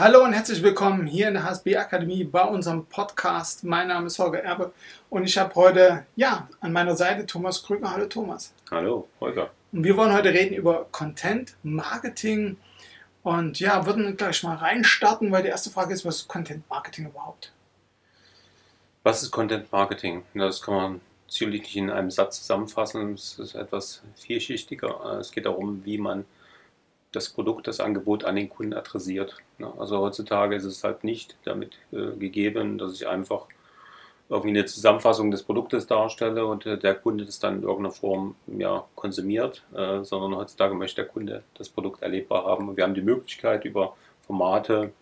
Hallo und herzlich willkommen hier in der HSB Akademie bei unserem Podcast. Mein Name ist Holger Erbe und ich habe heute ja an meiner Seite Thomas Krüger. Hallo Thomas. Hallo Holger. Und wir wollen heute reden über Content Marketing und ja, würden gleich mal reinstarten, weil die erste Frage ist, was ist Content Marketing überhaupt? Was ist Content Marketing? Das kann man ziemlich nicht in einem Satz zusammenfassen. Es ist etwas vielschichtiger. Es geht darum, wie man das Produkt, das Angebot an den Kunden adressiert. Also heutzutage ist es halt nicht damit äh, gegeben, dass ich einfach irgendwie eine Zusammenfassung des Produktes darstelle und äh, der Kunde das dann in irgendeiner Form ja, konsumiert, äh, sondern heutzutage möchte der Kunde das Produkt erlebbar haben. Und wir haben die Möglichkeit über Formate,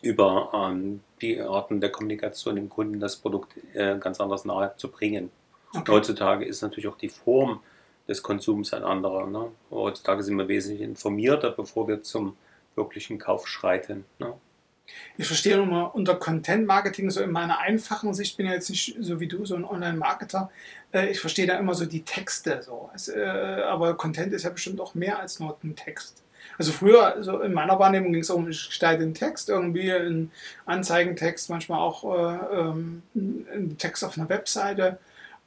über ähm, die Arten der Kommunikation dem Kunden das Produkt äh, ganz anders nahe zu bringen. Okay. Heutzutage ist natürlich auch die Form des Konsums ein anderer. Ne? Heutzutage sind wir wesentlich informierter, bevor wir zum wirklichen Kauf schreiten. Ne? Ich verstehe nochmal unter Content Marketing, so in meiner einfachen Sicht, bin ja jetzt nicht so wie du, so ein Online-Marketer. Äh, ich verstehe da immer so die Texte. So. Äh, aber Content ist ja bestimmt auch mehr als nur ein Text. Also früher, also in meiner Wahrnehmung ging es um, ich gestalte einen Text, irgendwie einen Anzeigentext, manchmal auch äh, ähm, einen Text auf einer Webseite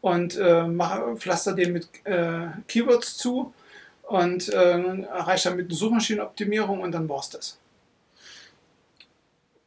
und äh, mache, pflaster den mit äh, Keywords zu und äh, erreiche damit eine Suchmaschinenoptimierung und dann war es das.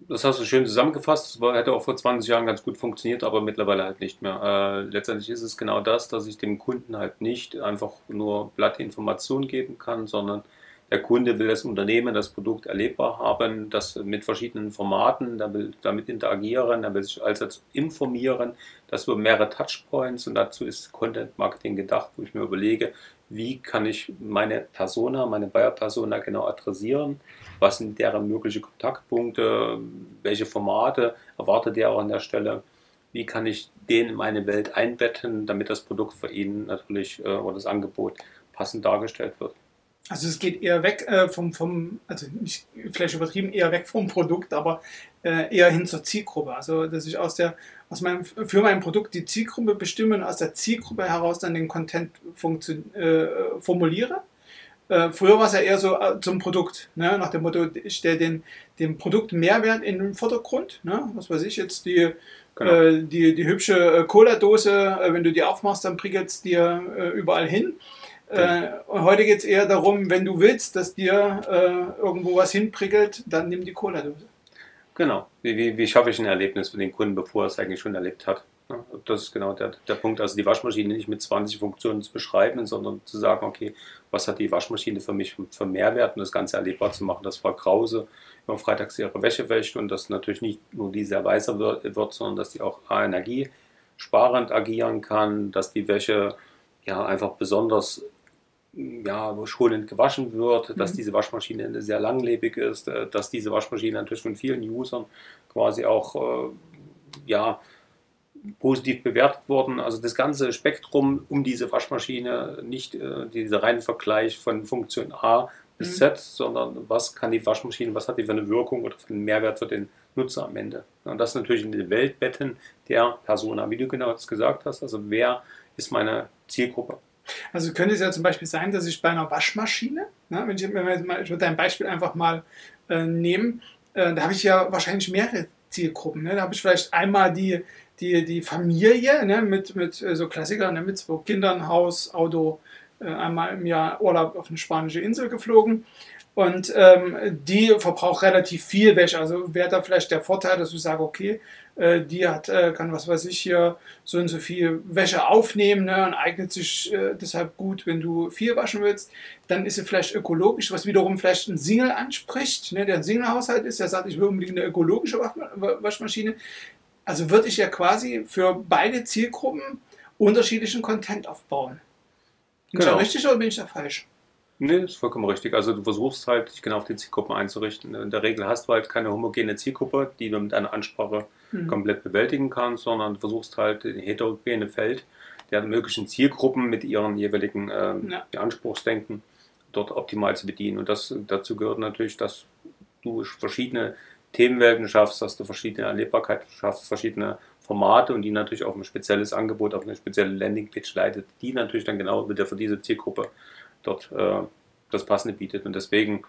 Das hast du schön zusammengefasst. Das hätte auch vor 20 Jahren ganz gut funktioniert, aber mittlerweile halt nicht mehr. Äh, letztendlich ist es genau das, dass ich dem Kunden halt nicht einfach nur platte Informationen geben kann, sondern der Kunde will das Unternehmen, das Produkt erlebbar haben, das mit verschiedenen Formaten, der will damit interagieren, er will sich also informieren, das über mehrere Touchpoints und dazu ist Content Marketing gedacht, wo ich mir überlege, wie kann ich meine Persona, meine Buyer-Persona genau adressieren, was sind deren mögliche Kontaktpunkte, welche Formate erwartet er auch an der Stelle, wie kann ich den in meine Welt einbetten, damit das Produkt für ihn natürlich äh, oder das Angebot passend dargestellt wird. Also es geht eher weg äh, vom, vom, also nicht vielleicht übertrieben, eher weg vom Produkt, aber äh, eher hin zur Zielgruppe. Also dass ich aus der, aus meinem, für mein Produkt die Zielgruppe bestimme und aus der Zielgruppe heraus dann den Content äh, formuliere. Äh, früher war es ja eher so äh, zum Produkt, ne? nach dem Motto, ich stelle den, den Produkt Mehrwert in den Vordergrund. Ne? Was weiß ich jetzt, die, genau. Äh, die, die hübsche Cola-Dose, wenn du die aufmachst, dann prickelt es dir überall hin. Äh, und heute geht es eher darum, wenn du willst, dass dir äh, irgendwo was hinprickelt, dann nimm die Cola-Dose. Genau. Wie, wie, wie, schaffe ich ein Erlebnis für den Kunden, bevor er es eigentlich schon erlebt hat? Das ist genau der, der Punkt. Also die Waschmaschine nicht mit 20 Funktionen zu beschreiben, sondern zu sagen, okay, was hat die Waschmaschine für mich für Mehrwert und das Ganze erlebbar zu machen, dass Frau Krause immer freitags ihre Wäsche wäscht und dass natürlich nicht nur die sehr weißer wird, sondern dass die auch energiesparend agieren kann, dass die Wäsche ja einfach besonders ja, schonend gewaschen wird, dass mhm. diese Waschmaschine sehr langlebig ist, äh, dass diese Maschine natürlich von vielen Usern quasi auch äh, ja, positiv bewertet worden. Also das ganze Spektrum um diese Waschmaschine, nicht äh, dieser reine Vergleich von Funktion A bis mhm. Z, sondern was kann die Waschmaschine, was hat die für eine Wirkung oder für einen Mehrwert für den Nutzer am Ende. Und das natürlich in den Weltbetten der Persona, wie du genau gesagt hast. Also wer ist meine Zielgruppe? Also könnte es ja zum Beispiel sein, dass ich bei einer Waschmaschine, ne, wenn, ich, wenn wir mal, ich würde dein Beispiel einfach mal äh, nehmen, äh, da habe ich ja wahrscheinlich mehrere Zielgruppen. Ne? Da habe ich vielleicht einmal die, die, die Familie ne, mit, mit äh, so Klassikern, ne, mit zwei Kindern, Haus, Auto, einmal im Jahr Urlaub auf eine spanische Insel geflogen. Und ähm, die verbraucht relativ viel Wäsche. Also wäre da vielleicht der Vorteil, dass ich sage, okay, äh, die hat, äh, kann was weiß ich hier so und so viel Wäsche aufnehmen ne, und eignet sich äh, deshalb gut, wenn du viel waschen willst. Dann ist sie vielleicht ökologisch, was wiederum vielleicht ein Single anspricht, ne, der ein Single-Haushalt ist, der sagt, ich will unbedingt eine ökologische Waschmaschine. Also würde ich ja quasi für beide Zielgruppen unterschiedlichen Content aufbauen. Bin genau. ich da richtig oder bin ich da falsch? Nee, ist vollkommen richtig. Also du versuchst halt, dich genau auf die Zielgruppen einzurichten. In der Regel hast du halt keine homogene Zielgruppe, die du mit einer Ansprache mhm. komplett bewältigen kannst, sondern du versuchst halt ein heterogene Feld der möglichen Zielgruppen mit ihren jeweiligen äh, ja. Anspruchsdenken dort optimal zu bedienen. Und das, dazu gehört natürlich, dass du verschiedene Themenwelten schaffst, dass du verschiedene Erlebbarkeiten schaffst, verschiedene Formate und die natürlich auch ein spezielles Angebot auf eine spezielle Landingpage leitet, die natürlich dann genau wieder für diese Zielgruppe dort äh, das Passende bietet. Und deswegen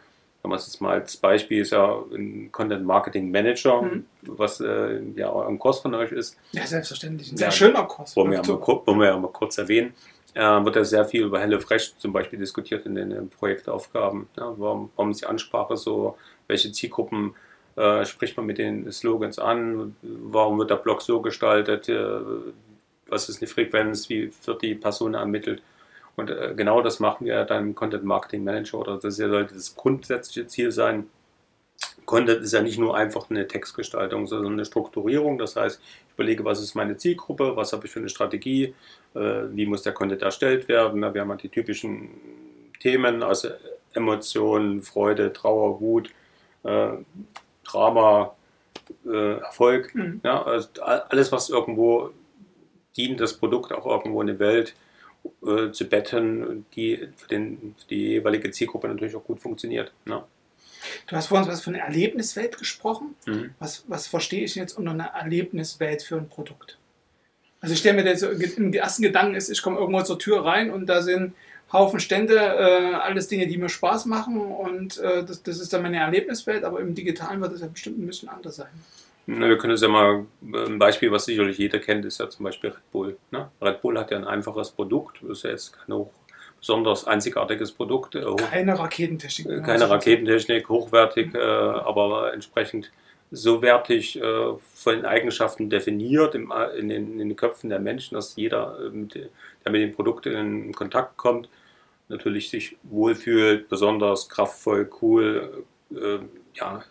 Sagen wir es jetzt mal als Beispiel, ist ja ein Content Marketing Manager, mhm. was äh, ja auch ein Kurs von euch ist. Ja, selbstverständlich. Ein sehr ja, schöner Kurs. Wollen wir, ja mal, wollen wir ja mal kurz erwähnen. Äh, wird ja sehr viel über HelloFresh zum Beispiel diskutiert in den, in den Projektaufgaben. Ja, warum, warum ist die Ansprache so? Welche Zielgruppen äh, spricht man mit den Slogans an? Warum wird der Blog so gestaltet? Äh, was ist eine Frequenz? Wie wird die Person ermittelt? Und äh, genau das machen wir dann im Content Marketing Manager oder das sollte das grundsätzliche Ziel sein. Content ist ja nicht nur einfach eine Textgestaltung, sondern eine Strukturierung. Das heißt, ich überlege, was ist meine Zielgruppe, was habe ich für eine Strategie, äh, wie muss der Content erstellt werden. Wir haben halt die typischen Themen, also Emotionen, Freude, Trauer, Wut, äh, Drama, Erfolg. Mhm. Ja, also alles, was irgendwo dient, das Produkt auch irgendwo in die Welt äh, zu betten, die für, den, für die jeweilige Zielgruppe natürlich auch gut funktioniert. Ne? Du hast vorhin was von einer Erlebniswelt gesprochen. Mhm. Was, was verstehe ich jetzt unter einer Erlebniswelt für ein Produkt? Also ich stelle mir das, im ersten Gedanken ist, ich komme irgendwo zur Tür rein und da sind Haufen Stände, äh, alles Dinge, die mir Spaß machen und äh, das, das ist dann meine Erlebniswelt, aber im Digitalen wird das ja bestimmt ein bisschen anders sein. Na, wir können es ja mal, ein Beispiel, was sicherlich jeder kennt, ist ja zum Beispiel Red Bull. Ne? Red Bull hat ja ein einfaches Produkt, das ist ja jetzt kein hoch, besonders einzigartiges Produkt. Äh, hoch, keine Raketentechnik. Äh, keine Raketentechnik, hochwertig, mhm. äh, aber entsprechend so wertig äh, von den Eigenschaften definiert im, äh, in, den, in, den, Köpfen der Menschen, dass jeder, mit, der mit dem Produkt in Kontakt kommt, natürlich sich wohlfühlt, besonders kraftvoll, cool, äh, ja,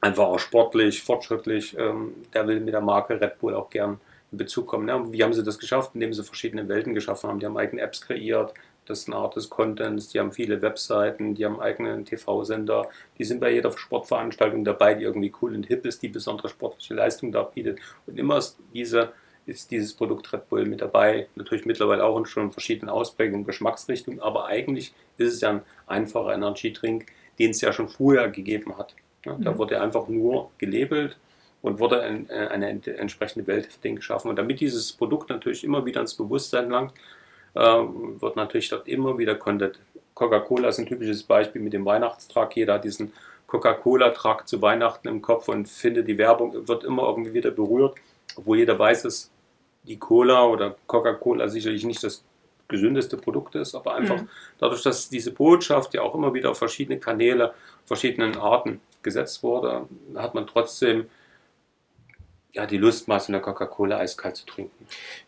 einfach auch sportlich, fortschrittlich. Ähm, der will mit der Marke Red Bull auch gern in Bezug kommen. Ja, wie haben sie das geschafft? Indem sie verschiedene Welten geschaffen haben. Die haben eigene Apps kreiert, das ist eine Art des Contents, die haben viele Webseiten, die haben eigenen TV-Sender, die sind bei jeder Sportveranstaltung dabei, die irgendwie cool und hip ist, die besondere sportliche Leistung darbietet. Und immer ist, diese, ist dieses Produkt Red Bull mit dabei, natürlich mittlerweile auch in schon verschiedenen Ausprägungen, Geschmacksrichtungen, aber eigentlich ist es ja ein einfacher Energy-Drink, den es ja schon vorher gegeben hat. Ja, da mhm. wurde einfach nur gelabelt und wurde ein, äh, eine entsprechende Welt für den geschaffen. Und damit dieses Produkt natürlich immer wieder ins Bewusstsein langt, äh, wird natürlich dort immer wieder Content. Coca-Cola ist ein typisches Beispiel mit dem Weihnachtstrag. Jeder hat diesen Coca-Cola-Trag zu Weihnachten im Kopf und findet, die Werbung wird immer irgendwie wieder berührt, obwohl jeder weiß, dass die Cola oder Coca-Cola sicherlich nicht das gesündeste Produkt ist, aber einfach mhm. dadurch, dass diese Botschaft ja auch immer wieder auf verschiedene Kanäle, verschiedenen Arten gesetzt wurde, hat man trotzdem ja, die Lust, mal so eine Coca-Cola eiskalt zu trinken.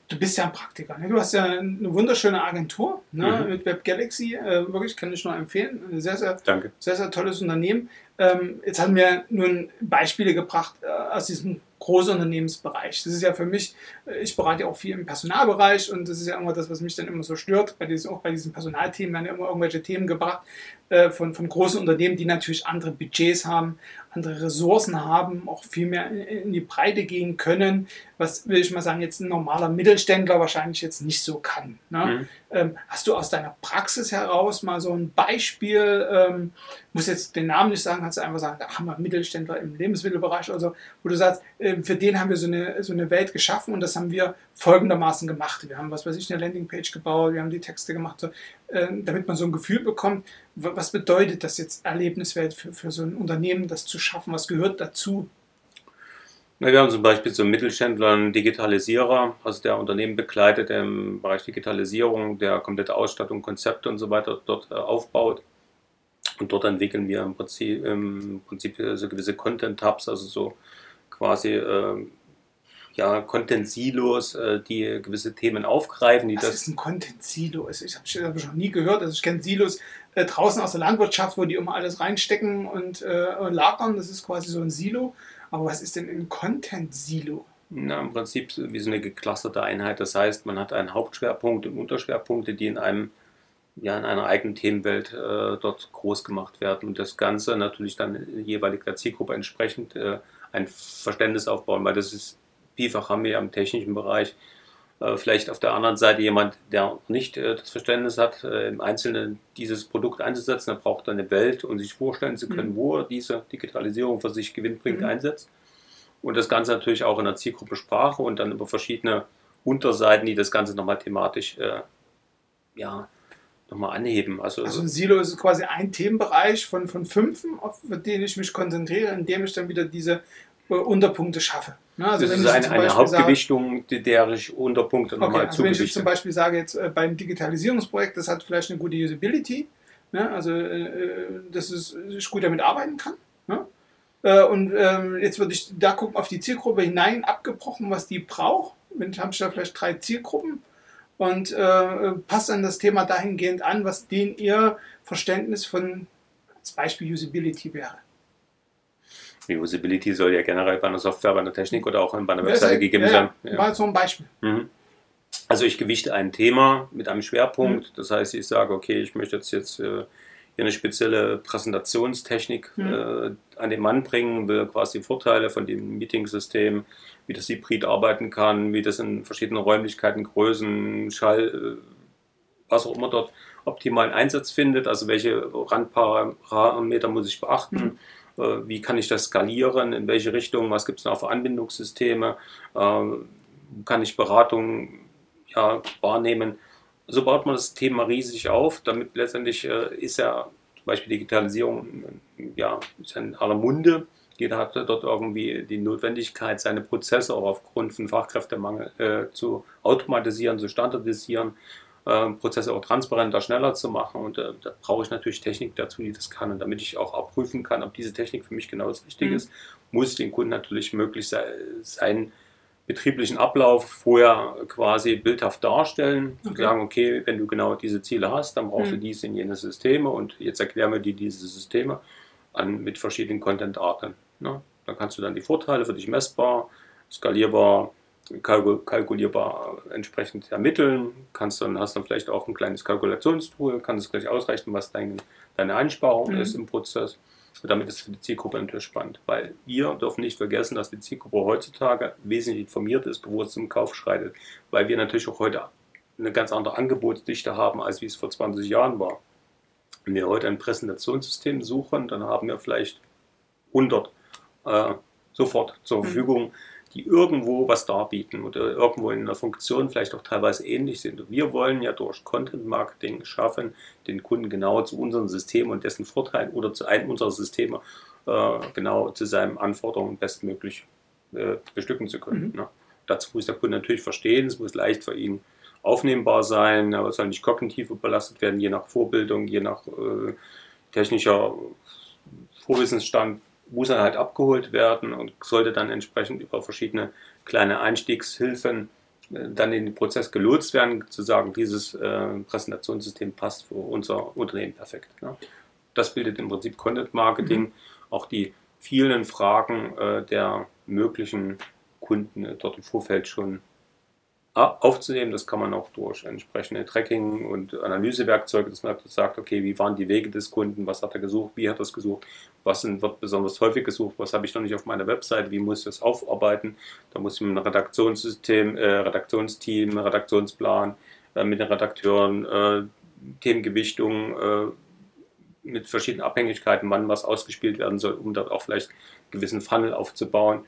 Du bist ja ein Praktiker. Ne? Du hast ja eine wunderschöne Agentur ne? mhm. mit Web Galaxy. Äh, wirklich kann ich nur empfehlen. Sehr, sehr, Danke. sehr, sehr tolles Unternehmen. Ähm, jetzt haben wir nun Beispiele gebracht äh, aus diesem Großunternehmensbereich. Das ist ja für mich, äh, ich berate ja auch viel im Personalbereich und das ist ja immer das, was mich dann immer so stört. Bei diesen, auch bei diesen Personalthemen werden ja immer irgendwelche Themen gebracht äh, von, von großen Unternehmen, die natürlich andere Budgets haben, andere Ressourcen haben, auch viel mehr in die Breite gehen können, was will ich mal sagen, jetzt ein normaler Mittelständler wahrscheinlich jetzt nicht so kann. Ne? Mhm. Ähm, hast du aus deiner Praxis heraus mal so ein Beispiel, ähm, muss jetzt den Namen nicht sagen, kannst du einfach sagen, da haben wir Mittelständler im Lebensmittelbereich oder so, wo du sagst, äh, für den haben wir so eine, so eine Welt geschaffen und das haben wir folgendermaßen gemacht. Wir haben, was weiß ich, eine Landingpage gebaut, wir haben die Texte gemacht, so, äh, damit man so ein Gefühl bekommt, was bedeutet das jetzt Erlebniswelt für, für so ein Unternehmen, das zu schaffen? Was gehört dazu? wir haben zum Beispiel so Mittelständler einen Digitalisierer, also der Unternehmen begleitet im Bereich Digitalisierung, der komplette Ausstattung, Konzepte und so weiter dort äh, aufbaut. Und dort entwickeln wir im Prinzip, im Prinzip so gewisse Content-Tabs, also so quasi äh, ja, Content-Silos, äh, die gewisse Themen aufgreifen. Die Was das ist ein Content-Silo? Also ich habe es noch nie gehört. Also ich kenne Silos äh, draußen aus der Landwirtschaft, wo die immer alles reinstecken und äh, lagern. Das ist quasi so ein Silo. Aber was ist denn ein Content-Silo? Na, im Prinzip wie so eine geclusterte Einheit. Das heißt, man hat einen Hauptschwerpunkt und Unterschwerpunkte, die in einem ja, in einer eigenen Themenwelt äh, dort groß gemacht werden und das Ganze natürlich dann jeweilig der Zielgruppe entsprechend äh, ein Verständnis aufbauen, weil das ist vielfach haben wir ja im technischen Bereich äh, vielleicht auf der anderen Seite jemand, der nicht äh, das Verständnis hat, äh, im Einzelnen dieses Produkt einzusetzen, der braucht eine Welt, um sich vorstellen zu können, mhm. wo er diese Digitalisierung für sich gewinnbringend mhm. einsetzt. Und das Ganze natürlich auch in der Zielgruppe Sprache und dann über verschiedene Unterseiten, die das Ganze nochmal thematisch ja, nochmal anheben. Also, Also ein Silo ist quasi ein Themenbereich von, von fünf, auf den ich mich konzentriere, indem ich dann wieder diese äh, Unterpunkte schaffe. Ne? Also das ist eine, eine sage- Hauptgewichtung, die- der ich Unterpunkte Okay, nochmal also wenn ich jetzt zum. Beispiel sage, jetzt äh, beim Digitalisierungsprojekt, das hat vielleicht eine gute Usability, ne? also äh, äh, dass es, ich gut damit arbeiten kann. Ne? Äh, und ähm, jetzt würde ich da gucken auf die Zielgruppe hinein, abgebrochen, was die braucht. Ich habe ich da vielleicht drei Zielgruppen und äh, passt dann das Thema dahingehend an, was denen ihr Verständnis von als Beispiel Usability wäre. Die Usability soll ja generell bei einer Software, bei einer Technik oder auch bei einer Webseite ja- gegeben ja, sein. Ja. Mal so ein Beispiel. Mhm. Also ich gewichte ein Thema mit einem Schwerpunkt. Mhm. Das heißt, ich sage, okay, ich möchte jetzt, jetzt äh, hier eine spezielle Präsentationstechnik Mhm. äh, an den Mann bringen, will quasi Vorteile von dem Meetingsystem, wie das Hybrid arbeiten kann, wie das in verschiedenen Räumlichkeiten, Größen, Schall, äh, was auch immer dort optimalen Einsatz findet, also welche Randparameter muss ich beachten, äh, wie kann ich das skalieren, in welche Richtung, was gibt es noch für Anbindungssysteme, äh, kann ich Beratung ja, wahrnehmen. So baut man das Thema riesig auf, damit letztendlich ist ja zum Beispiel Digitalisierung ja, ist in aller Munde. Jeder hat dort irgendwie die Notwendigkeit, seine Prozesse auch aufgrund von Fachkräftemangel äh, zu automatisieren, zu standardisieren, äh, Prozesse auch transparenter, schneller zu machen. Und äh, da brauche ich natürlich Technik dazu, die das kann. Und damit ich auch abprüfen kann, ob diese Technik für mich genau das Richtige Mhm. ist, muss den Kunden natürlich möglich sein, betrieblichen Ablauf vorher quasi bildhaft darstellen und Okay. sagen, okay, wenn du genau diese Ziele hast, dann brauchst Mhm. du diese und jene Systeme und jetzt erklären wir dir diese Systeme an, mit verschiedenen Content-Arten. Ne? Dann kannst du dann die Vorteile für dich messbar, skalierbar, kalku- kalkulierbar entsprechend ermitteln, kannst dann, hast dann vielleicht auch ein kleines Kalkulationstool, kannst es gleich ausrechnen, was dein, deine Einsparung Mhm. ist im Prozess. Und damit ist es für die Zielgruppe natürlich spannend, weil wir dürfen nicht vergessen, dass die Zielgruppe heutzutage wesentlich informiert ist, bevor es zum Kauf schreitet, weil wir natürlich auch heute eine ganz andere Angebotsdichte haben, als wie es vor 20 Jahren war. Wenn wir heute ein Präsentationssystem suchen, dann haben wir vielleicht 100 äh, sofort zur Mhm. Die irgendwo was darbieten oder irgendwo in einer Funktion vielleicht auch teilweise ähnlich sind. Und wir wollen ja durch Content Marketing schaffen, den Kunden genau zu unserem System und dessen Vorteilen oder zu einem unserer Systeme äh, genau zu seinen Anforderungen bestmöglich äh, bestücken zu können. Mhm. Ne? Dazu muss der Kunde natürlich verstehen, es muss leicht für ihn aufnehmbar sein, aber es soll nicht kognitiv überlastet werden, je nach Vorbildung, je nach äh, technischer Vorwissensstand muss er halt abgeholt werden und sollte dann entsprechend über verschiedene kleine Einstiegshilfen äh, dann in den Prozess gelotst werden, zu sagen, dieses äh, Präsentationssystem passt für unser Unternehmen perfekt. Ne? Das bildet im Prinzip Content Marketing, auch die vielen Fragen äh, der möglichen Kunden äh, dort im Vorfeld schon aufzunehmen. Das kann man auch durch entsprechende Tracking- und Analysewerkzeuge, dass man sagt, okay, wie waren die Wege des Kunden, was hat er gesucht, wie hat er es gesucht, was wird besonders häufig gesucht, was habe ich noch nicht auf meiner Website, wie muss ich das aufarbeiten. Da muss ich mit einem Redaktionssystem, äh, Redaktionsteam, Redaktionsplan, äh, mit den Redakteuren, äh, Themengewichtung, äh, mit verschiedenen Abhängigkeiten, wann was ausgespielt werden soll, um dort auch vielleicht einen gewissen Funnel aufzubauen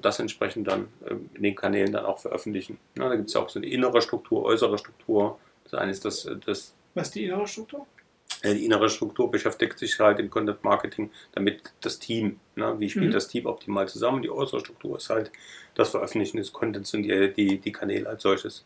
das entsprechend dann äh, in den Kanälen dann auch veröffentlichen. Ja, da gibt es ja auch so eine innere Struktur, äußere Struktur. Das eine ist das, das Was ist die innere Struktur? äh, die innere Struktur beschäftigt sich halt im Content Marketing damit das Team. Ne? Wie spielt Mhm. das Team optimal zusammen? Die äußere Struktur ist halt das Veröffentlichen des Contents und die, die, die Kanäle als solches.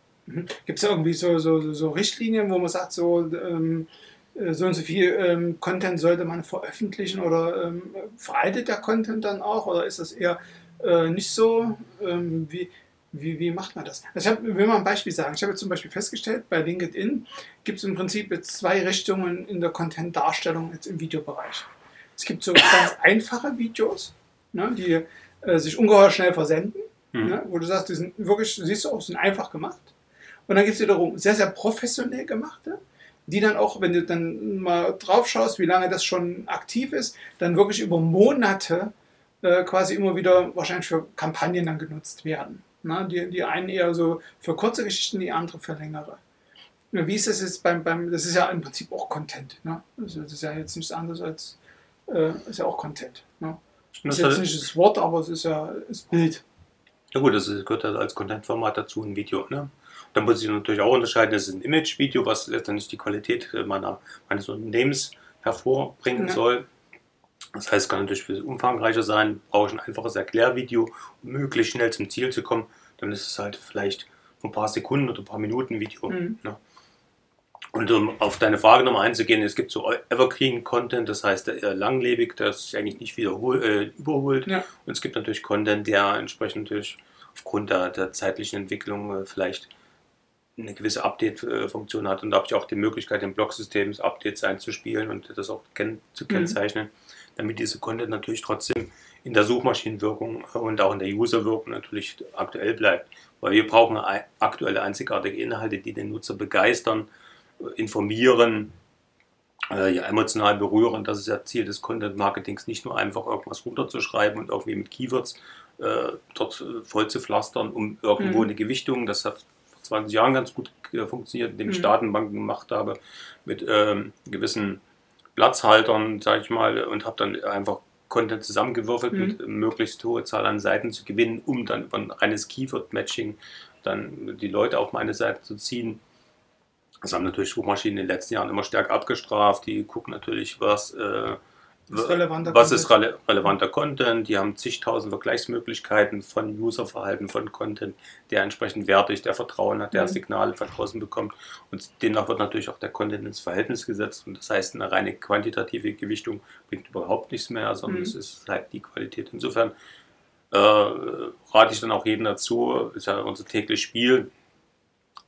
Gibt es irgendwie so, so, so Richtlinien, wo man sagt, so, ähm, äh, so und so viel ähm, Content sollte man veröffentlichen oder ähm, veraltet der Content dann auch oder ist das eher äh, nicht so? Ähm, wie, wie, wie macht man das? Also ich hab, will mal ein Beispiel sagen. Ich habe jetzt zum Beispiel festgestellt, bei LinkedIn gibt es im Prinzip jetzt zwei Richtungen in der Content-Darstellung jetzt im Videobereich. Es gibt so ganz einfache Videos, ne, die äh, sich ungeheuer schnell versenden, Mhm. ne, wo du sagst, die sind wirklich, siehst du auch, sind einfach gemacht. Und dann gibt es wiederum sehr, sehr professionell gemachte, die dann auch, wenn du dann mal drauf schaust, wie lange das schon aktiv ist, dann wirklich über Monate äh, quasi immer wieder wahrscheinlich für Kampagnen dann genutzt werden. Na, die, die einen eher so für kurze Geschichten, die andere für längere. Wie ist das jetzt beim, beim, das ist ja im Prinzip auch Content. Ne? Also das ist ja jetzt nichts anderes als, äh, ist ja auch Content. Ne? Das ist jetzt nicht das Wort, aber es ist ja das Bild. Ja gut, das gehört halt als Content-Format dazu, ein Video. Ne? Da muss ich natürlich auch unterscheiden, das ist ein Image-Video, was letztendlich die Qualität äh, meiner, meines Unternehmens hervorbringen ja. soll. Das heißt, es kann natürlich viel umfangreicher sein, brauche ich ein einfaches Erklärvideo, um möglichst schnell zum Ziel zu kommen. Dann ist es halt vielleicht ein paar Sekunden oder ein paar Minuten Video. Mhm. Ne? Und um auf deine Frage nochmal einzugehen, es gibt so Evergreen-Content, das heißt der langlebig, der sich eigentlich nicht wiederhol, äh, überholt. Ja. Und es gibt natürlich Content, der entsprechend natürlich aufgrund der, der zeitlichen Entwicklung äh, vielleicht eine gewisse Update-Funktion hat. Und da habe ich auch die Möglichkeit, im Blocksystem Updates einzuspielen und das auch kenn zu mhm. kennzeichnen, mhm. Damit diese Content natürlich trotzdem in der Suchmaschinenwirkung und auch in der Userwirkung natürlich aktuell bleibt. Weil wir brauchen aktuelle, einzigartige Inhalte, die den Nutzer begeistern, informieren, äh, ja, emotional berühren. Das ist ja Ziel des Content Marketings, nicht nur einfach irgendwas runterzuschreiben und irgendwie mit Keywords äh, dort äh, voll zu pflastern, um irgendwo mhm. eine Gewichtung, das hat vor 20 Jahren ganz gut äh, funktioniert, indem ich mhm. Datenbanken gemacht habe mit ähm, gewissen Platzhaltern, sage ich mal, und habe dann einfach Content zusammengewürfelt, mhm. mit möglichst hohe Zahl an Seiten zu gewinnen, um dann über ein reines Keyword-Matching dann die Leute auf meine Seite zu ziehen. Das haben natürlich Suchmaschinen in den letzten Jahren immer stärker abgestraft. Die gucken natürlich, was, äh, ist relevanter was ist rele relevanter Content. Die haben zigtausend Vergleichsmöglichkeiten von Userverhalten, von Content, der entsprechend wertig, der Vertrauen hat, der mhm. Signale von draußen bekommt. Und demnach wird natürlich auch der Content ins Verhältnis gesetzt. Und das heißt, eine reine quantitative Gewichtung bringt überhaupt nichts mehr, sondern mhm. es ist halt die Qualität. Insofern äh, rate ich dann auch jedem dazu, ist ja unser tägliches Spiel,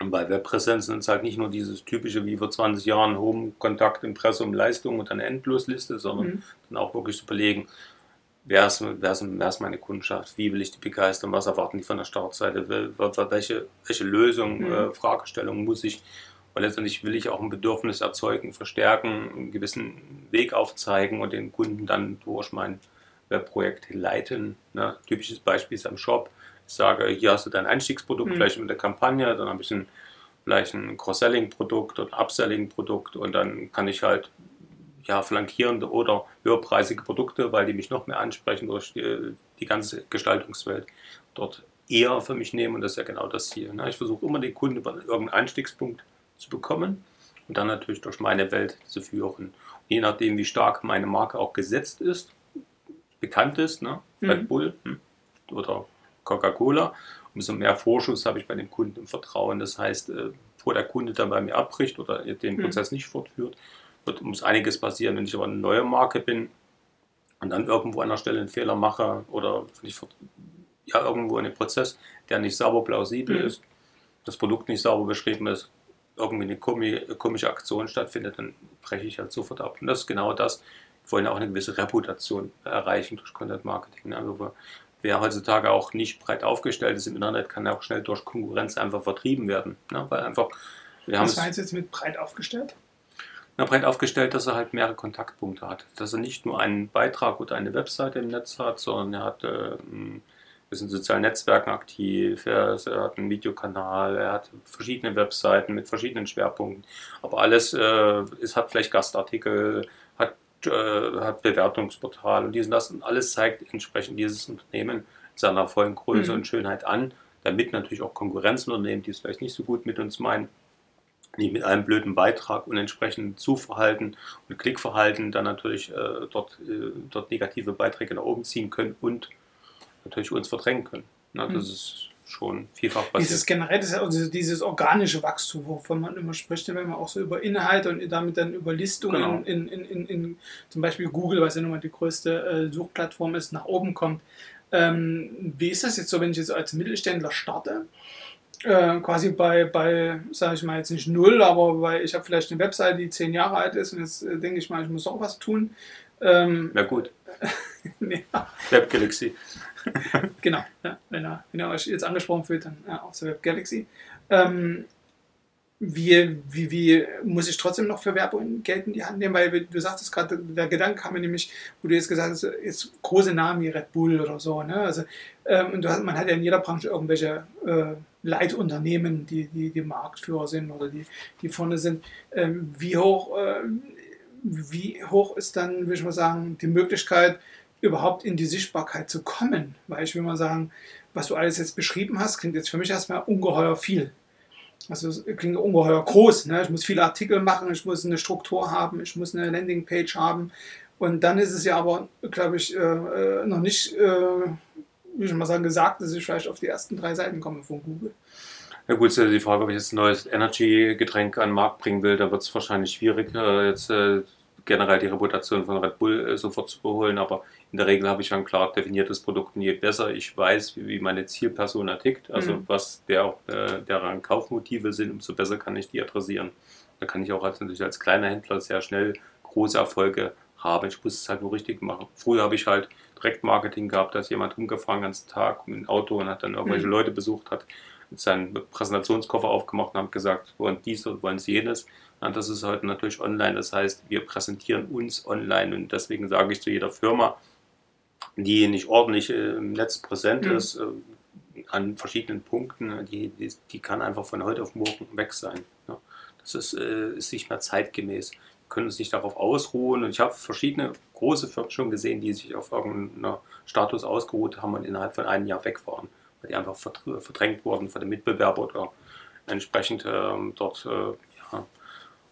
und bei Webpräsenz sind es halt nicht nur dieses typische wie vor 20 Jahren Home, Kontakt, Impressum, Leistung und dann Endlosliste, sondern mhm. dann auch wirklich zu überlegen, wer ist, wer, ist, wer ist meine Kundschaft, wie will ich die begeistern, was erwarten die von der Startseite, welche, welche Lösung, mhm. äh, Fragestellung muss ich, weil letztendlich will ich auch ein Bedürfnis erzeugen, verstärken, einen gewissen Weg aufzeigen und den Kunden dann durch mein Webprojekt leiten. Ne? Typisches Beispiel ist am Shop sage, hier hast du dein Einstiegsprodukt, mhm. vielleicht mit der Kampagne, dann habe ich ein, vielleicht ein Cross-Selling-Produkt oder Upselling-Produkt und dann kann ich halt ja, flankierende oder höherpreisige Produkte, weil die mich noch mehr ansprechen durch die, die ganze Gestaltungswelt, dort eher für mich nehmen und das ist ja genau das Ziel. Ne? Ich versuche immer den Kunden über irgendeinen Einstiegspunkt zu bekommen und dann natürlich durch meine Welt zu führen. Und je nachdem, wie stark meine Marke auch gesetzt ist, bekannt ist, ne? Mhm. Red Bull hm, oder Coca-Cola. Umso mehr Vorschuss habe ich bei dem Kunden im Vertrauen. Das heißt, äh, bevor der Kunde dann bei mir abbricht oder den hm. Prozess nicht fortführt, wird, muss einiges passieren. Wenn ich aber eine neue Marke bin und dann irgendwo an der Stelle einen Fehler mache oder ich, ja, irgendwo einen Prozess, der nicht sauber plausibel mhm. ist, das Produkt nicht sauber beschrieben ist, irgendwie eine komische Aktion stattfindet, dann breche ich halt sofort ab. Und das ist genau das. Wir wollen auch eine gewisse Reputation erreichen durch Content Marketing. Also wer heutzutage auch nicht breit aufgestellt ist im Internet, kann auch schnell durch Konkurrenz einfach vertrieben werden. Ne? Weil einfach, wir Was meinst du jetzt mit breit aufgestellt? Na, breit aufgestellt, dass er halt mehrere Kontaktpunkte hat. Dass er nicht nur einen Beitrag oder eine Webseite im Netz hat, sondern er hat äh, ist in sozialen Netzwerken aktiv, er, er, hat einen Videokanal, er hat verschiedene Webseiten mit verschiedenen Schwerpunkten. Aber alles, äh, es hat vielleicht Gastartikel, hat Bewertungsportal und diesen das und alles zeigt entsprechend dieses Unternehmen in seiner vollen Größe mhm. und Schönheit an, damit natürlich auch Konkurrenzunternehmen, die es vielleicht nicht so gut mit uns meinen, die mit einem blöden Beitrag und entsprechend Zuverhalten und Klickverhalten dann natürlich äh, dort, äh, dort negative Beiträge nach oben ziehen können und natürlich uns verdrängen können. Na, das mhm. ist schon vielfach passiert. Dieses generell, also dieses organische Wachstum, wovon man immer spricht, wenn man auch so über Inhalte und damit dann über Listungen genau. in, in, in, in, zum Beispiel Google, was ja nun mal die größte äh, Suchplattform ist, nach oben kommt. Ähm, wie ist das jetzt so, wenn ich jetzt als Mittelständler starte? Äh, quasi bei, bei sage ich mal jetzt nicht null, aber weil ich habe vielleicht eine Webseite, die zehn Jahre alt ist und jetzt äh, denke ich mal, ich muss auch was tun. Ähm, Na gut. ja. Web Galaxy. genau, ja, wenn, er, wenn er euch jetzt angesprochen fühlt, dann ja, aus der Web Galaxy. Ähm, wie, wie, wie muss ich trotzdem noch für Werbung Geld in die Hand nehmen? Weil du sagtest gerade, der Gedanke kam mir nämlich, wo du jetzt gesagt hast, jetzt große Namen wie Red Bull oder so. Ne? Also, ähm, du hast, man hat ja in jeder Branche irgendwelche äh, Leitunternehmen, die, die, die Marktführer sind oder die, die vorne sind. Ähm, wie, hoch, äh, wie hoch ist dann, würde ich mal sagen, die Möglichkeit, überhaupt in die Sichtbarkeit zu kommen. Weil ich will mal sagen, was du alles jetzt beschrieben hast, klingt jetzt für mich erstmal ungeheuer viel. also klingt ungeheuer groß. Ne? Ich muss viele Artikel machen, ich muss eine Struktur haben, ich muss eine Landingpage haben. Und dann ist es ja aber, glaube ich, äh, äh noch nicht, äh, wie ich mal sagen, gesagt, dass ich vielleicht auf die ersten drei Seiten komme von Google. Ja gut, ist ja die Frage, ob ich jetzt ein neues Energy-Getränk an den Markt bringen will, da wird es wahrscheinlich schwierig, äh, jetzt äh, generell die Reputation von Red Bull äh, sofort zu überholen, aber in der Regel habe ich ein klar definiertes Produkt und je besser ich weiß, wie, meine Zielperson tickt, also mhm. was der, äh, deren Kaufmotive sind, umso besser kann ich die adressieren. Da kann ich auch als, natürlich als kleiner Händler sehr schnell große Erfolge haben. Ich muss es halt nur richtig machen. Früher habe ich halt Direktmarketing gehabt, dass jemand rumgefahren den ganzen Tag mit dem Auto und hat dann irgendwelche mhm. Leute besucht, hat seinen Präsentationskoffer aufgemacht und hat gesagt, wollen dies und wollen sie jenes. Das ist heute natürlich online. Das heißt, wir präsentieren uns online und deswegen sage ich zu jeder Firma, die nicht ordentlich äh, im Netz präsent mhm. ist, äh, an verschiedenen Punkten, die, die, die, kann einfach von heute auf morgen weg sein. Das ist, äh, ist nicht mehr zeitgemäß können uns nicht darauf ausruhen. Und ich habe verschiedene große Firmen schon gesehen, die sich auf irgendeiner Status ausgeruht haben und innerhalb von einem Jahr weg waren, weil die einfach verdrängt wurden von den Mitbewerbern oder entsprechend ähm, dort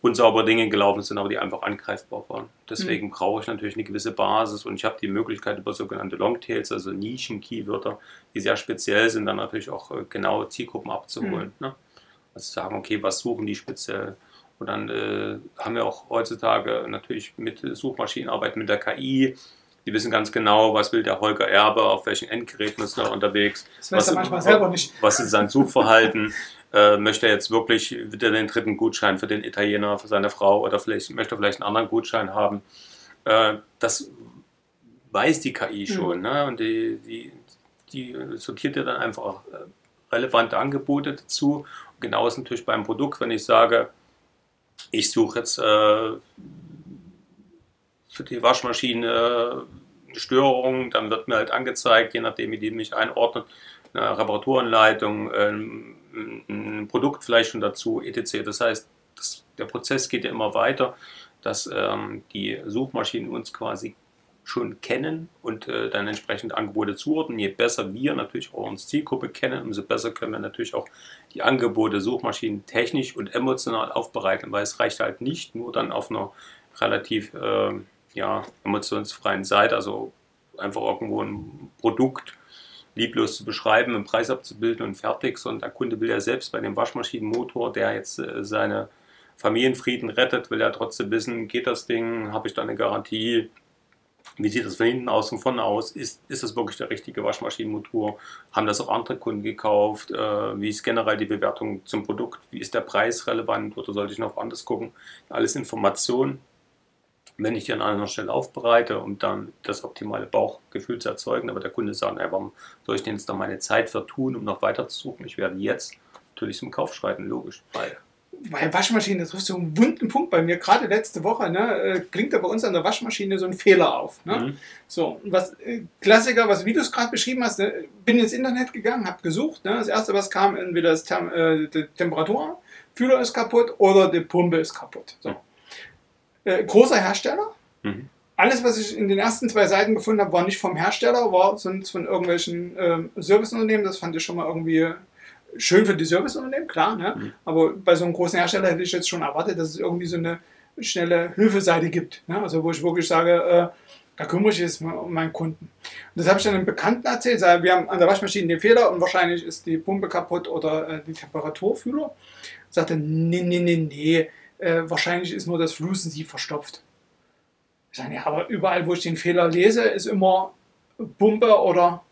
äh, ja, unsauber Dinge gelaufen sind, aber die einfach angreifbar waren. Deswegen mhm. brauche ich natürlich eine gewisse Basis und ich habe die Möglichkeit über sogenannte Longtails, also Nischen-Keywörter, die sehr speziell sind, dann natürlich auch äh, genau Zielgruppen abzuholen. Mhm. Ne? Also sagen, okay, was suchen die speziell? Und dann äh, haben wir auch heutzutage natürlich mit Suchmaschinenarbeit, mit der KI, die wissen ganz genau, was will der Holger Erbe, auf welchen Endgeräten ist er unterwegs. Das weiß was, er manchmal selber nicht. Was ist sein Suchverhalten? äh, möchte er jetzt wirklich wieder den dritten Gutschein für den Italiener, für seine Frau oder vielleicht möchte er vielleicht einen anderen Gutschein haben? Äh, das weiß die KI mhm. schon. Mhm. Ne? Und die, die, die sortiert ja dann einfach äh, relevante Angebote dazu. Und genau ist natürlich beim Produkt, wenn ich sage, ich suche jetzt äh, für die Waschmaschine eine Störung, dann wird mir halt angezeigt, je nachdem, wie die mich einordnet, eine Reparaturanleitung, ähm, ein Produkt vielleicht schon dazu, etc. Das heißt, das, der Prozess geht ja immer weiter, dass ähm, die Suchmaschinen uns quasi schon kennen und äh, dann entsprechend Angebote zuordnen. Je besser wir natürlich auch uns Zielgruppe kennen, umso besser können wir natürlich auch die Angebote Suchmaschinen technisch und emotional aufbereiten, weil es reicht halt nicht nur dann auf einer relativ äh, ja, emotionsfreien Seite, also einfach irgendwo ein Produkt lieblos zu beschreiben, einen Preis abzubilden und fertig, sondern der Kunde will ja selbst bei dem Waschmaschinenmotor, der jetzt äh, seine Familienfrieden rettet, will er trotzdem wissen, geht das Ding, habe ich da eine Garantie, wie sieht das von hinten aus und vorne aus? Ist, ist das wirklich der richtige Waschmaschinenmotor? Haben das auch andere Kunden gekauft? Äh, wie ist generell die Bewertung zum Produkt? Wie ist der Preis relevant oder sollte ich noch anders gucken? Alles Informationen. Wenn ich die an einer Stelle aufbereite, um dann das optimale Bauchgefühl zu erzeugen, aber der Kunde sagt, ey, warum soll ich denn jetzt noch meine Zeit vertun, um noch weiter zu suchen? Ich werde jetzt natürlich zum Kauf schreiten, logisch. Weil bei Waschmaschinen, das ist so ein wunden Punkt bei mir. Gerade letzte Woche ne, äh, klingt da bei uns an der Waschmaschine so ein Fehler auf. Ne? Mhm. So, was äh, Klassiker, was wie du es gerade beschrieben hast, ne, bin ins Internet gegangen, habe gesucht. Ne, das erste, was kam, entweder das Tem äh, der Temperaturfühler ist kaputt oder die Pumpe ist kaputt. So. Äh, großer Hersteller. Mhm. Alles, was ich in den ersten zwei Seiten gefunden habe, war nicht vom Hersteller, war sonst von irgendwelchen äh, Serviceunternehmen. Das fand ich schon mal irgendwie schön für die Serviceunternehmen, klar, ne? Mhm. aber bei so einem großen Hersteller hätte ich jetzt schon erwartet, dass es irgendwie so eine schnelle Hilfeseite gibt. Ne? Also wo ich wirklich sage, äh, da kümmere ich jetzt mal um meinen Kunden. Und das habe ich dann einem Bekannten erzählt, sage, wir haben an der Waschmaschine den Fehler und wahrscheinlich ist die Pumpe kaputt oder äh, die Temperaturfühler. Sagte, nee, nee, nee, nee, äh, wahrscheinlich ist nur das Flusensieb verstopft. Ich sage, ja, aber überall, wo ich den Fehler lese, ist immer Pumpe oder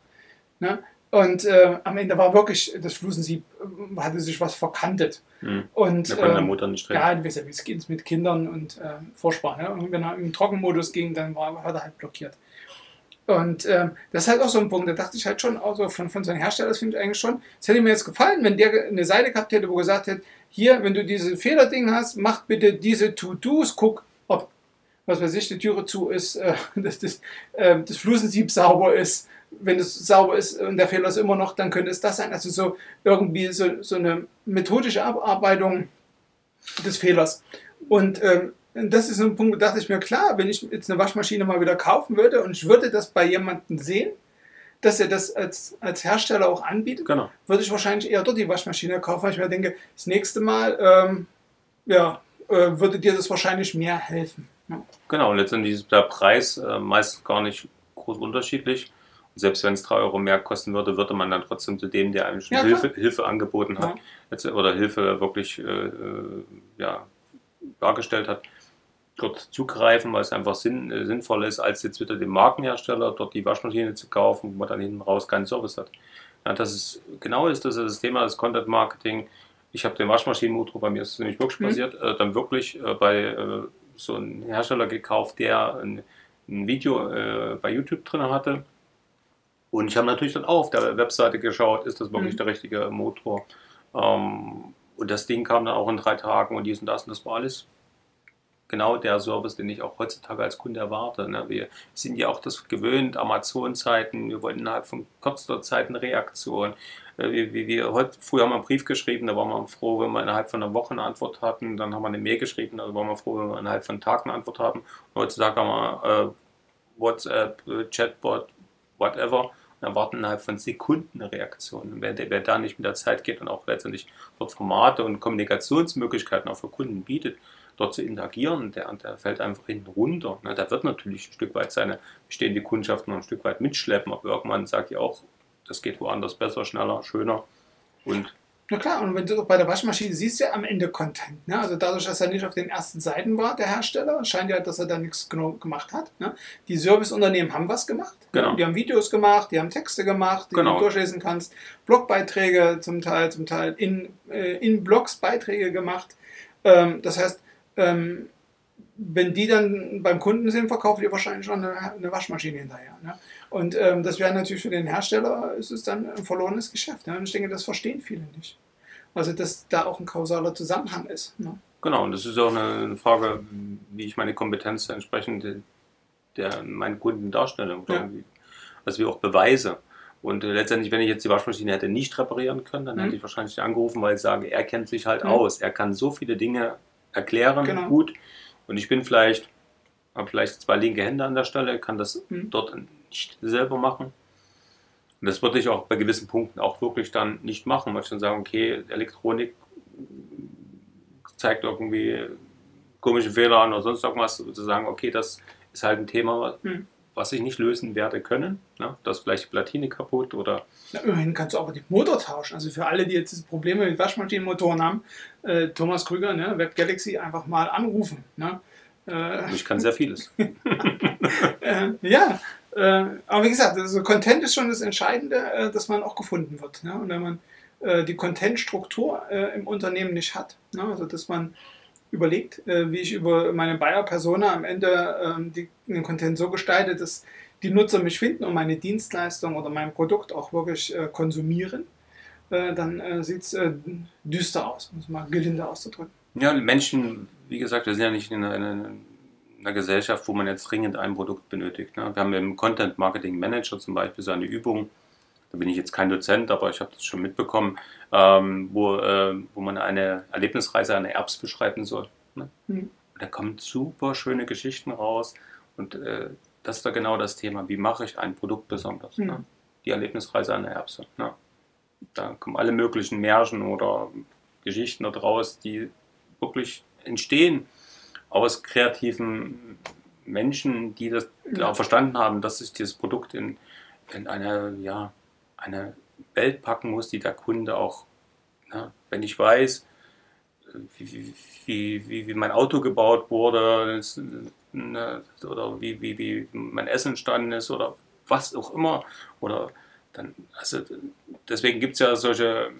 Ne? Und äh, am Ende war wirklich das Flusensieb, äh, hatte sich was verkantet. Mhm. Und, da konnte der Motor nicht drin. Ja, du weißt ja, wie es geht mit Kindern und äh, furchtbar. Ne? Und wenn er im Trockenmodus ging, dann war, hat er halt blockiert. Und äh, das ist halt auch so ein Punkt, da dachte ich halt schon, also von, von so einem Hersteller, das finde ich eigentlich schon, es hätte mir jetzt gefallen, wenn der eine Seite gehabt hätte, wo gesagt hätte, hier, wenn du dieses Fehlerding hast, mach bitte diese To-Dos, guck, ob, was weiß ich, die Türe zu ist, äh, dass das, äh, das Flusensieb sauber ist, wenn es sauber ist und der Fehler ist immer noch, dann könnte es das sein. Also so irgendwie so, so eine methodische Abarbeitung des Fehlers. Und ähm, das ist ein Punkt, da dachte ich mir, klar, wenn ich jetzt eine Waschmaschine mal wieder kaufen würde und ich würde das bei jemandem sehen, dass er das als, als Hersteller auch anbietet, Genau. würde ich wahrscheinlich eher dort die Waschmaschine kaufen, weil ich mir denke, das nächste Mal ähm, ja, äh, würde dir das wahrscheinlich mehr helfen. Ne? Genau, letztendlich ist der Preis äh, meist gar nicht groß unterschiedlich. Und selbst wenn es 3 Euro mehr kosten würde, würde man dann trotzdem zu dem, der einem schon Ja, Hilfe, Hilfe angeboten hat, Ja. oder Hilfe wirklich äh, äh, ja, dargestellt hat, dort zugreifen, weil es einfach sinn, äh, sinnvoller ist, als jetzt wieder dem Markenhersteller dort die Waschmaschine zu kaufen, wo man dann hinten raus keinen Service hat. Ja, das ist genau ist das, das Thema des Content Marketing. Ich habe den Waschmaschinenmotor, bei mir ist es nämlich wirklich Mhm. passiert, äh, dann wirklich äh, bei äh, so einem Hersteller gekauft, der ein, ein Video äh, bei YouTube drin hatte. Und ich habe natürlich dann auch auf der Webseite geschaut, ist das wirklich Mhm. der richtige Motor. Ähm, und das Ding kam dann auch in drei Tagen und dies und das und das war alles genau der Service, den ich auch heutzutage als Kunde erwarte. Ne? Wir sind ja auch das gewöhnt, Amazon-Zeiten, wir wollen innerhalb von kürzester Zeit eine Reaktion. Äh, Wie, wie wir heute, früher haben wir einen Brief geschrieben, da waren wir froh, wenn wir innerhalb von einer Woche eine Antwort hatten. Dann haben wir eine Mail geschrieben, da waren wir froh, wenn wir innerhalb von Tagen eine Antwort haben. Und heutzutage haben wir äh, WhatsApp, äh, Chatbot, whatever und erwarten innerhalb von Sekunden eine Reaktion. Und wer, wer da nicht mit der Zeit geht und auch letztendlich dort Formate und Kommunikationsmöglichkeiten auch für Kunden bietet, dort zu interagieren, der, der fällt einfach hinten runter. Ne? Der wird natürlich ein Stück weit seine bestehende Kundschaft noch ein Stück weit mitschleppen, aber irgendwann sagt ihr auch, das geht woanders besser, schneller, schöner. Und Na klar, und wenn du bei der Waschmaschine siehst, ja am Ende Content. Ne? Also dadurch, dass er nicht auf den ersten Seiten war, der Hersteller, scheint ja, dass er da nichts genau gemacht hat. Ne? Die Serviceunternehmen haben was gemacht. Genau. Die haben Videos gemacht, die haben Texte gemacht, die Genau. du durchlesen kannst, Blogbeiträge zum Teil, zum Teil in, äh, in Blogs Beiträge gemacht. Ähm, das heißt, ähm, wenn die dann beim Kunden sind, verkaufen die wahrscheinlich schon eine, eine Waschmaschine hinterher. Ne? Und ähm, das wäre natürlich für den Hersteller, ist es dann ein verlorenes Geschäft. Ne? Und ich denke, das verstehen viele nicht. Also, dass da auch ein kausaler Zusammenhang ist. Ne? Genau, und das ist auch eine Frage, wie ich meine Kompetenz entsprechend der meinen Kunden darstelle. Ja. also wie auch beweise. Und äh, letztendlich, wenn ich jetzt die Waschmaschine hätte nicht reparieren können, dann Mhm. hätte ich wahrscheinlich angerufen, weil ich sage, er kennt sich halt Mhm. aus. Er kann so viele Dinge erklären, Genau. gut. Und ich bin vielleicht, habe vielleicht zwei linke Hände an der Stelle, kann das Mhm. dort nicht selber machen. Und das würde ich auch bei gewissen Punkten auch wirklich dann nicht machen, weil ich dann sagen, okay, Elektronik zeigt irgendwie komische Fehler an oder sonst irgendwas, zu sagen, okay, das ist halt ein Thema, Mhm. Was ich nicht lösen werde können. Ne? Da ist vielleicht die Platine kaputt oder Na, immerhin kannst du aber den Motor tauschen. Also für alle, die jetzt Probleme mit Waschmaschinenmotoren haben, äh, Thomas Krüger, ne, Web Galaxy, einfach mal anrufen. Ne? Äh, ich kann sehr vieles. äh, ja, äh, aber wie gesagt, also Content ist schon das Entscheidende, äh, dass man auch gefunden wird. Ne? Und wenn man äh, die Content-Struktur im Unternehmen nicht hat, ne? also dass man überlegt, äh, wie ich über meine Buyer-Persona am Ende ähm, die, den Content so gestalte, dass die Nutzer mich finden und meine Dienstleistung oder mein Produkt auch wirklich äh, konsumieren, äh, dann äh, sieht es äh, düster aus, um es mal gelinde auszudrücken. Ja, Menschen, wie gesagt, wir sind ja nicht in einer, in Gesellschaft, wo man jetzt dringend ein Produkt benötigt. Ne? Wir haben im Content Marketing Manager zum Beispiel so eine Übung, da bin ich jetzt kein Dozent, aber ich habe das schon mitbekommen, ähm, wo, äh, wo man eine Erlebnisreise einer Erbs beschreiben soll. Ne? Mhm. Da kommen super schöne Geschichten raus und äh, das ist da genau das Thema, wie mache ich ein Produkt besonders. Mhm. Ne? Die Erlebnisreise einer Erbse. Ne? Da kommen alle möglichen Märchen oder Geschichten daraus, die wirklich entstehen aus kreativen Menschen, die das Ja. verstanden haben, dass sich dieses Produkt in, in eine, ja, eine Welt packen muss, die der Kunde auch, ne, wenn ich weiß, wie, wie, wie, wie mein Auto gebaut wurde ne, oder wie, wie, wie mein Essen entstanden ist oder was auch immer, oder dann, also deswegen gibt es ja solche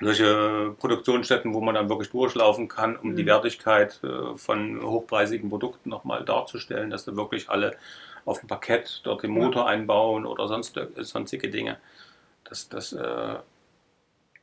solche Produktionsstätten, wo man dann wirklich durchlaufen kann, um die Mhm. Wertigkeit äh, von hochpreisigen Produkten nochmal darzustellen, dass da wirklich alle auf dem Parkett dort den Ja. Motor einbauen oder sonst, äh, sonstige Dinge. Das, das, äh,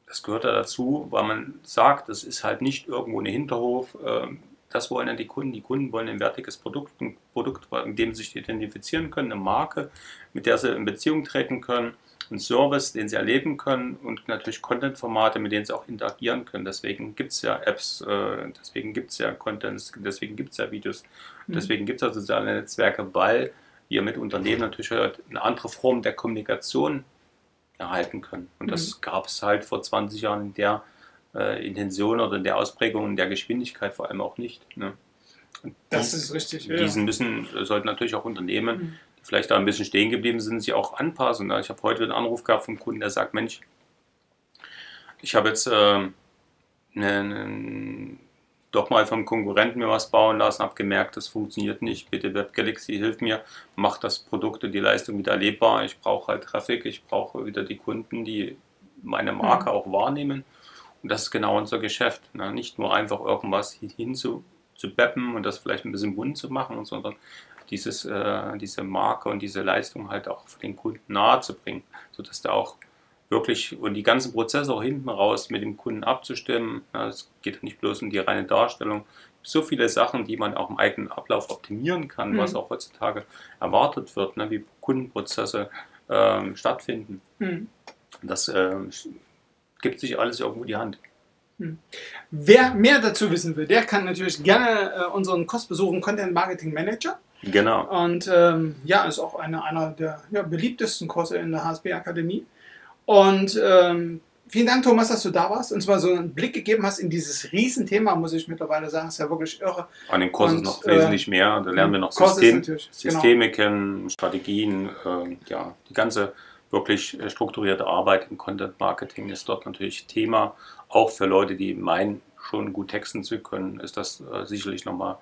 das gehört da dazu, weil man sagt, das ist halt nicht irgendwo ein Hinterhof. ähm, Das wollen ja die Kunden. Die Kunden wollen ein wertiges Produkt, ein Produkt, mit dem sie sich identifizieren können, eine Marke, mit der sie in Beziehung treten können, einen Service, den sie erleben können und natürlich Content-Formate, mit denen sie auch interagieren können. Deswegen gibt es ja Apps, äh, deswegen gibt es ja Contents, deswegen gibt es ja Videos, Mhm. deswegen gibt es ja soziale Netzwerke, weil ihr mit Unternehmen natürlich eine andere Form der Kommunikation erhalten können. Und das mhm. gab es halt vor 20 Jahren in der äh, Intention oder in der Ausprägung, in der Geschwindigkeit vor allem auch nicht. Ne? das ist richtig. Diesen ja. müssen, sollten natürlich auch Unternehmen, mhm. die vielleicht da ein bisschen stehen geblieben sind, sich auch anpassen. Ich habe heute einen Anruf gehabt vom Kunden, der sagt, Mensch, ich habe jetzt äh, einen, doch mal vom Konkurrenten mir was bauen lassen, habe gemerkt, das funktioniert nicht. Bitte Web Galaxy, hilf mir, macht das Produkt und die Leistung wieder erlebbar. Ich brauche halt Traffic, ich brauche wieder die Kunden, die meine Marke mhm. auch wahrnehmen. Und das ist genau unser Geschäft. Ne? Nicht nur einfach irgendwas hin zu, zu beppen und das vielleicht ein bisschen bunt zu machen, sondern dieses, äh, diese Marke und diese Leistung halt auch für den Kunden nahe zu bringen, sodass der auch wirklich und die ganzen Prozesse auch hinten raus mit dem Kunden abzustimmen. Es geht nicht bloß um die reine Darstellung. So viele Sachen, die man auch im eigenen Ablauf optimieren kann, mhm. was auch heutzutage erwartet wird, ne, wie Kundenprozesse ähm, stattfinden. Mhm. Das äh, gibt sich alles irgendwo die Hand. Mhm. Wer mehr dazu wissen will, der kann natürlich gerne äh, unseren Kurs besuchen, Content Marketing Manager. Genau. Und ähm, ja, ist auch eine, einer der ja, beliebtesten Kurse in der HSB Akademie. Und ähm, vielen Dank, Thomas, dass du da warst und zwar so einen Blick gegeben hast in dieses Riesenthema, muss ich mittlerweile sagen. Ist ja wirklich irre. An den Kurs ist noch äh, wesentlich mehr. Da lernen wir noch System, genau. Systeme genau. kennen, Strategien, äh, ja, die ganze wirklich äh, strukturierte Arbeit im Content Marketing ist dort natürlich Thema. Auch für Leute, die meinen, schon gut texten zu können, ist das äh, sicherlich nochmal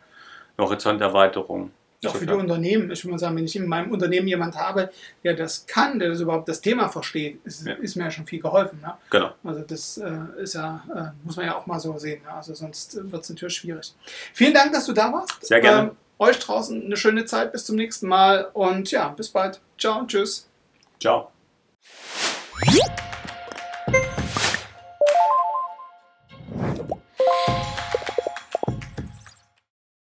eine Horizonterweiterung. Auch für die Unternehmen. Ich würde sagen, wenn ich in meinem Unternehmen jemand habe, der das kann, der das überhaupt das Thema versteht, ist, ja. ist mir ja schon viel geholfen. Ne? Genau. Also das äh, ist ja, äh, muss man ja auch mal so sehen. Ne? Also sonst wird es natürlich schwierig. Vielen Dank, dass du da warst. Sehr gerne. Ähm, euch draußen eine schöne Zeit. Bis zum nächsten Mal und ja, bis bald. Ciao und tschüss. Ciao.